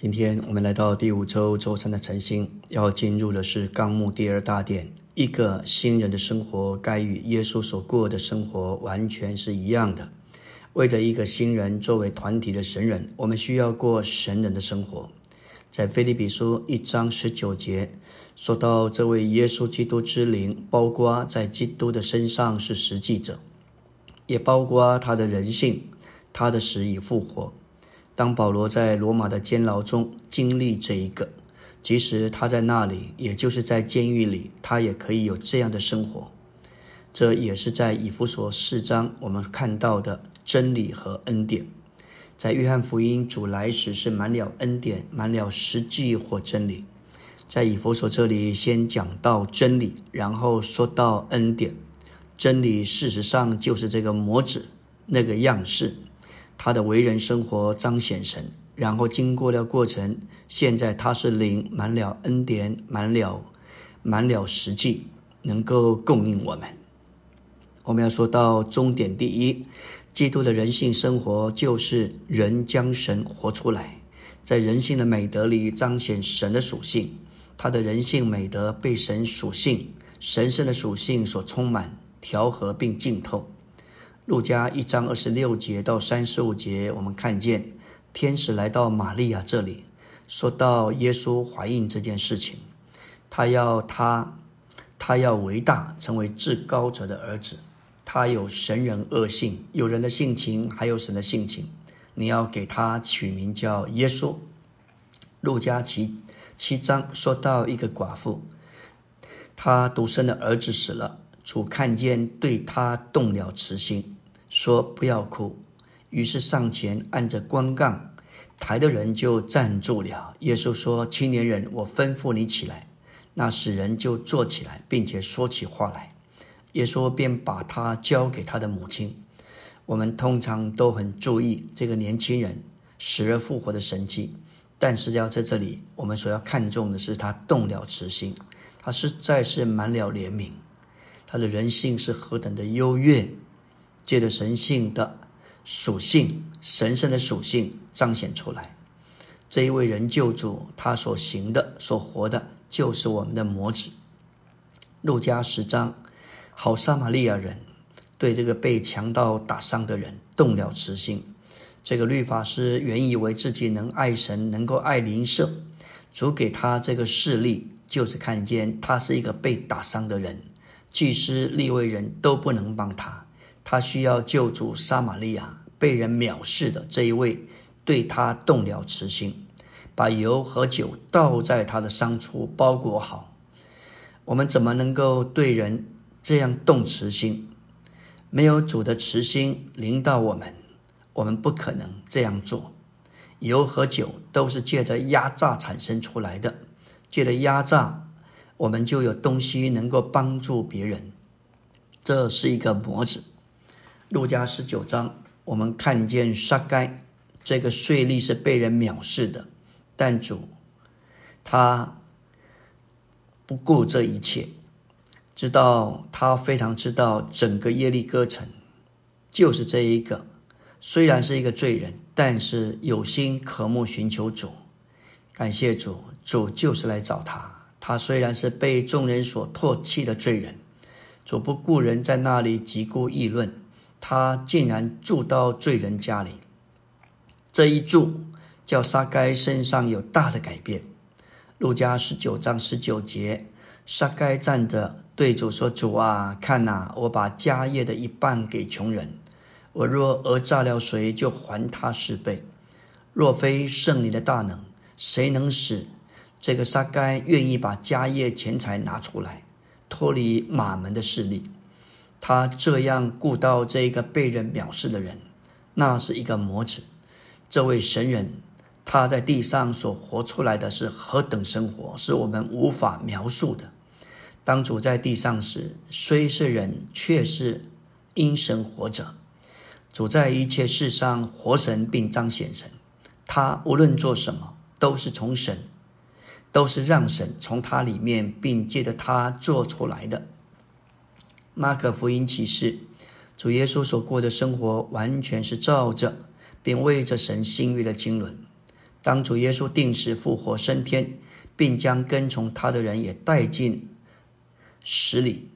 今天我们来到第五周周三的晨星，要进入的是纲目第二大点。一个新人的生活该与耶稣所过的生活完全是一样的。为着一个新人作为团体的神人，我们需要过神人的生活。在腓立比书一章十九节说到，这位耶稣基督之灵，包括在基督的身上是实际者，也包括他的人性，他的死与复活。当保罗在罗马的监牢中经历这一个，即使他在那里，也就是在监狱里，他也可以有这样的生活。这也是在以弗所四章我们看到的真理和恩典。在约翰福音，主来时是满了恩典，满了实际或真理。在以弗所这里，先讲到真理，然后说到恩典。真理事实上就是这个模子，那个样式。他的为人生活彰显神，然后经过了过程，现在他是灵，满了恩典，满了满了实际，能够供应我们。我们要说到终点，第一，基督的人性生活就是人将神活出来，在人性的美德里彰显神的属性，他的人性美德被神属性神圣的属性所充满、调和并浸透。路加一章二十六节到三十五节，我们看见天使来到玛利亚这里，说到耶稣怀孕这件事情，他要他，他要伟大，成为至高者的儿子，他有神人恶性，有人的性情，还有神的性情，你要给他取名叫耶稣。路加七七章说到一个寡妇，她独生的儿子死了，主看见对他动了慈心。说不要哭，于是上前按着光杠抬的人就站住了。耶稣说：“青年人，我吩咐你起来。”那使人就坐起来，并且说起话来。耶稣便把他交给他的母亲。我们通常都很注意这个年轻人死而复活的神迹，但是要在这里，我们所要看重的是他动了慈心，他实在是满了怜悯，他的人性是何等的优越。借着神性的属性、神圣的属性彰显出来，这一位人救主他所行的、所活的，就是我们的模子。路加十章，好撒玛利亚人对这个被强盗打伤的人动了慈心。这个律法师原以为自己能爱神，能够爱邻舍，主给他这个视力，就是看见他是一个被打伤的人，祭司、立位人都不能帮他。他需要救主撒玛利亚被人藐视的这一位，对他动了慈心，把油和酒倒在他的伤处，包裹好。我们怎么能够对人这样动慈心？没有主的慈心临到我们，我们不可能这样做。油和酒都是借着压榨产生出来的，借着压榨，我们就有东西能够帮助别人。这是一个模子。路加十九章，我们看见沙该这个税吏是被人藐视的，但主他不顾这一切，知道他非常知道整个耶利哥城就是这一个，虽然是一个罪人，但是有心渴慕寻求主，感谢主，主就是来找他。他虽然是被众人所唾弃的罪人，主不顾人在那里疾顾议论。他竟然住到罪人家里，这一住叫沙该身上有大的改变。路加十九章十九节，沙该站着对主说：“主啊，看呐，我把家业的一半给穷人。我若讹诈了谁，就还他十倍。若非圣灵的大能，谁能使这个沙该愿意把家业钱财拿出来，脱离马门的势力？”他这样顾到这个被人藐视的人，那是一个魔子。这位神人，他在地上所活出来的是何等生活，是我们无法描述的。当主在地上时，虽是人，却是因神活着。主在一切事上活神并彰显神，他无论做什么，都是从神，都是让神从他里面并借着他做出来的。马可福音启示，主耶稣所过的生活完全是照着，并为着神心意的经纶。当主耶稣定时复活升天，并将跟从他的人也带进死里，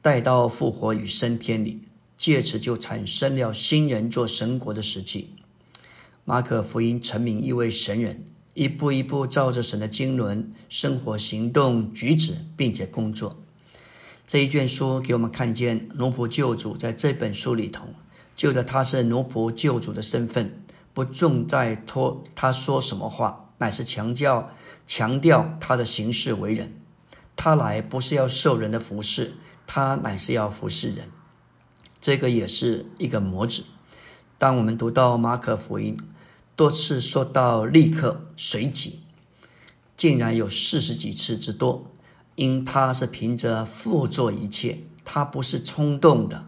带到复活与升天里，借此就产生了新人做神国的实际。马可福音成名一位神人，一步一步照着神的经纶生活、行动、举止，并且工作。这一卷书给我们看见奴仆救主在这本书里头，就着他是奴仆救主的身份，不重在托他说什么话，乃是强调强调他的行事为人。他来不是要受人的服侍，他乃是要服侍人。这个也是一个模子。当我们读到马可福音，多次说到立刻、随即，竟然有四十几次之多。因他是凭着父做一切，他不是冲动的，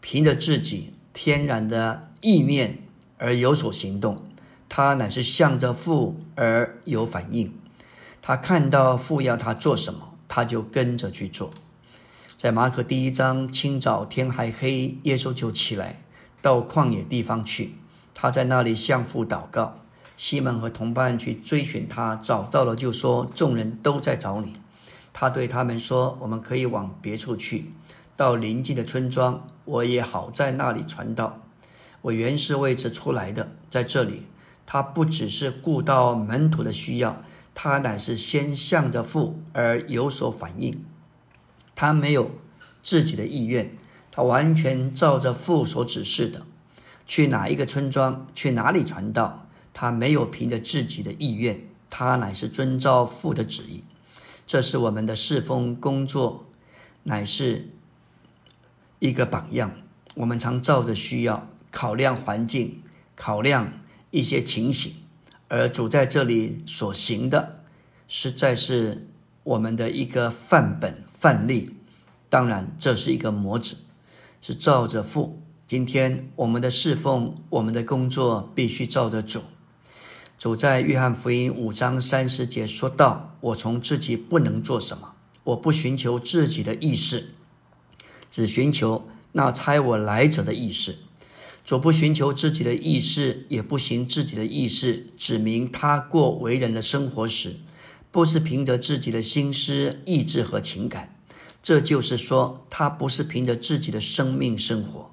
凭着自己天然的意念而有所行动，他乃是向着父而有反应。他看到父要他做什么，他就跟着去做。在马可第一章，清早天还黑，耶稣就起来到旷野地方去，他在那里向父祷告。西门和同伴去追寻他，找到了就说：“众人都在找你。”他对他们说：“我们可以往别处去，到邻近的村庄，我也好在那里传道。我原是为此出来的。在这里，他不只是顾到门徒的需要，他乃是先向着父而有所反应。他没有自己的意愿，他完全照着父所指示的，去哪一个村庄，去哪里传道。他没有凭着自己的意愿，他乃是遵照父的旨意。”这是我们的侍奉工作，乃是一个榜样。我们常照着需要考量环境，考量一些情形，而主在这里所行的，实在是我们的一个范本范例。当然，这是一个模子，是照着父。今天我们的侍奉，我们的工作，必须照着主。主在约翰福音五章三十节说道：“我从自己不能做什么，我不寻求自己的意思，只寻求那差我来者的意思。主不寻求自己的意思，也不行自己的意思，指明他过为人的生活时，不是凭着自己的心思、意志和情感。这就是说，他不是凭着自己的生命生活。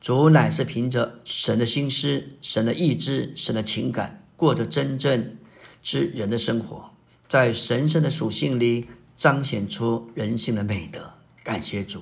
主乃是凭着神的心思、神的意志、神的情感。”过着真正之人的生活，在神圣的属性里彰显出人性的美德。感谢主。